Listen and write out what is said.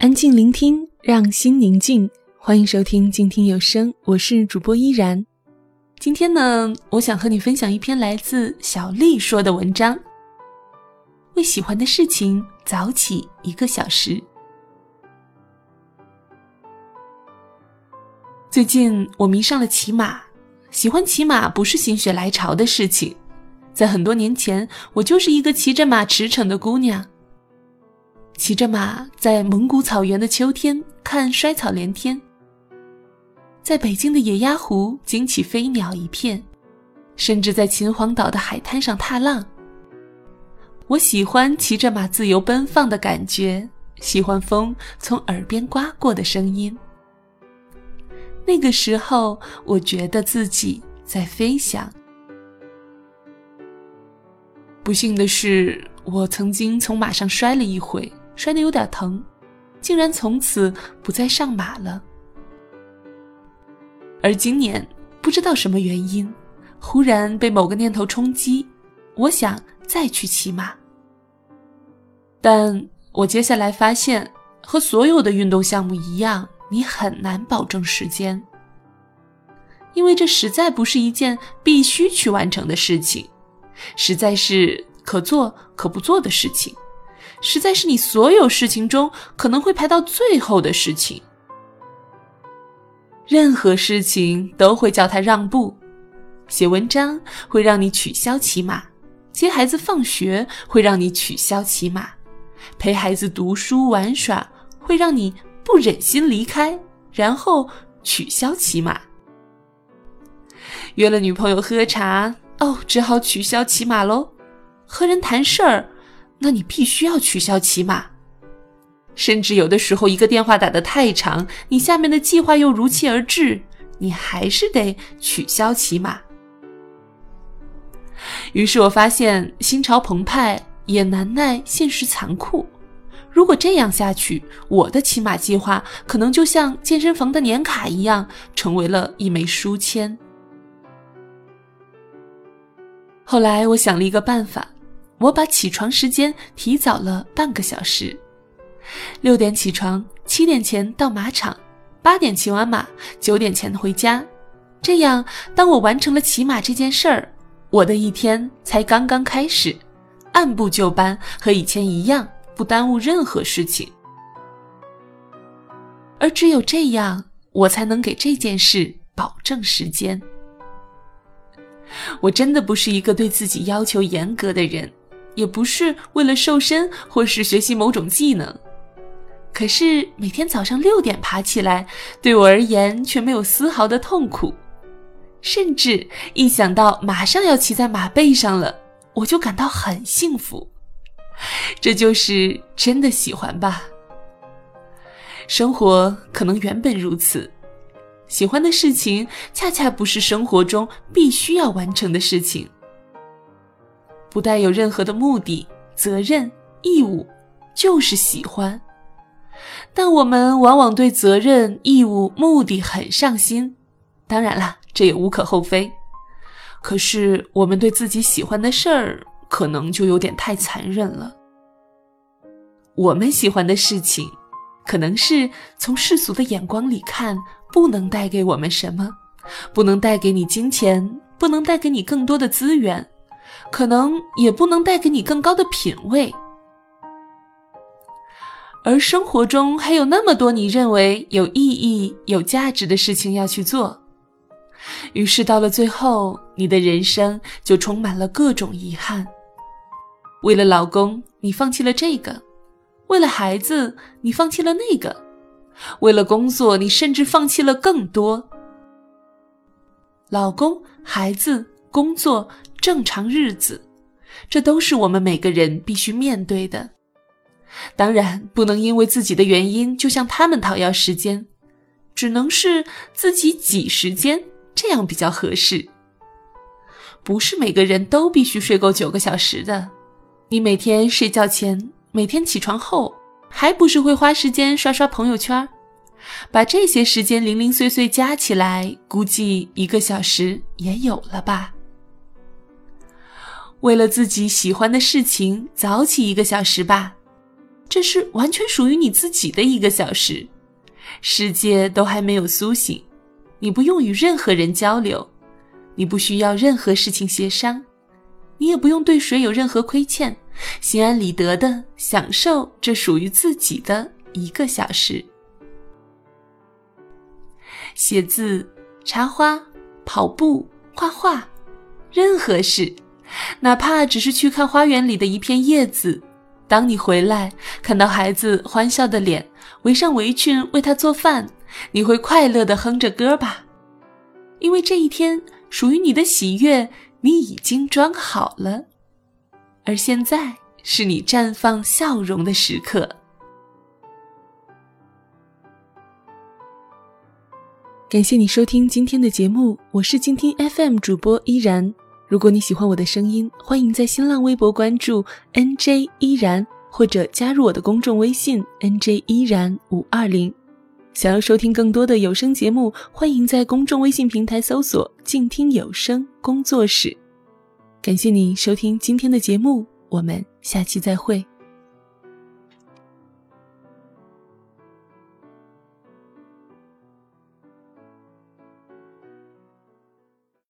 安静聆听，让心宁静。欢迎收听静听有声，我是主播依然。今天呢，我想和你分享一篇来自小丽说的文章。为喜欢的事情早起一个小时。最近我迷上了骑马，喜欢骑马不是心血来潮的事情，在很多年前，我就是一个骑着马驰骋的姑娘。骑着马在蒙古草原的秋天看衰草连天，在北京的野鸭湖惊起飞鸟一片，甚至在秦皇岛的海滩上踏浪。我喜欢骑着马自由奔放的感觉，喜欢风从耳边刮过的声音。那个时候，我觉得自己在飞翔。不幸的是，我曾经从马上摔了一回。摔得有点疼，竟然从此不再上马了。而今年不知道什么原因，忽然被某个念头冲击，我想再去骑马。但我接下来发现，和所有的运动项目一样，你很难保证时间，因为这实在不是一件必须去完成的事情，实在是可做可不做的事情。实在是你所有事情中可能会排到最后的事情。任何事情都会叫他让步，写文章会让你取消骑马，接孩子放学会让你取消骑马，陪孩子读书玩耍会让你不忍心离开，然后取消骑马。约了女朋友喝茶，哦，只好取消骑马喽。和人谈事儿。那你必须要取消骑马，甚至有的时候一个电话打得太长，你下面的计划又如期而至，你还是得取消骑马。于是我发现心潮澎湃，也难耐现实残酷。如果这样下去，我的骑马计划可能就像健身房的年卡一样，成为了一枚书签。后来我想了一个办法。我把起床时间提早了半个小时，六点起床，七点前到马场，八点骑完马，九点前回家。这样，当我完成了骑马这件事儿，我的一天才刚刚开始，按部就班，和以前一样，不耽误任何事情。而只有这样，我才能给这件事保证时间。我真的不是一个对自己要求严格的人。也不是为了瘦身或是学习某种技能，可是每天早上六点爬起来，对我而言却没有丝毫的痛苦，甚至一想到马上要骑在马背上了，我就感到很幸福。这就是真的喜欢吧？生活可能原本如此，喜欢的事情恰恰不是生活中必须要完成的事情。不带有任何的目的、责任、义务，就是喜欢。但我们往往对责任、义务、目的很上心，当然了，这也无可厚非。可是我们对自己喜欢的事儿，可能就有点太残忍了。我们喜欢的事情，可能是从世俗的眼光里看，不能带给我们什么，不能带给你金钱，不能带给你更多的资源。可能也不能带给你更高的品味，而生活中还有那么多你认为有意义、有价值的事情要去做，于是到了最后，你的人生就充满了各种遗憾。为了老公，你放弃了这个；为了孩子，你放弃了那个；为了工作，你甚至放弃了更多。老公、孩子、工作。正常日子，这都是我们每个人必须面对的。当然，不能因为自己的原因就向他们讨要时间，只能是自己挤时间，这样比较合适。不是每个人都必须睡够九个小时的。你每天睡觉前，每天起床后，还不是会花时间刷刷朋友圈？把这些时间零零碎碎加起来，估计一个小时也有了吧。为了自己喜欢的事情，早起一个小时吧。这是完全属于你自己的一个小时，世界都还没有苏醒，你不用与任何人交流，你不需要任何事情协商，你也不用对谁有任何亏欠，心安理得的享受这属于自己的一个小时。写字、插花、跑步、画画，任何事，哪怕只是去看花园里的一片叶子。当你回来，看到孩子欢笑的脸，围上围裙为他做饭，你会快乐的哼着歌吧？因为这一天属于你的喜悦，你已经装好了，而现在是你绽放笑容的时刻。感谢你收听今天的节目，我是静听 FM 主播依然。如果你喜欢我的声音，欢迎在新浪微博关注 NJ 依然，或者加入我的公众微信 NJ 依然五二零。想要收听更多的有声节目，欢迎在公众微信平台搜索“静听有声工作室”。感谢你收听今天的节目，我们下期再会。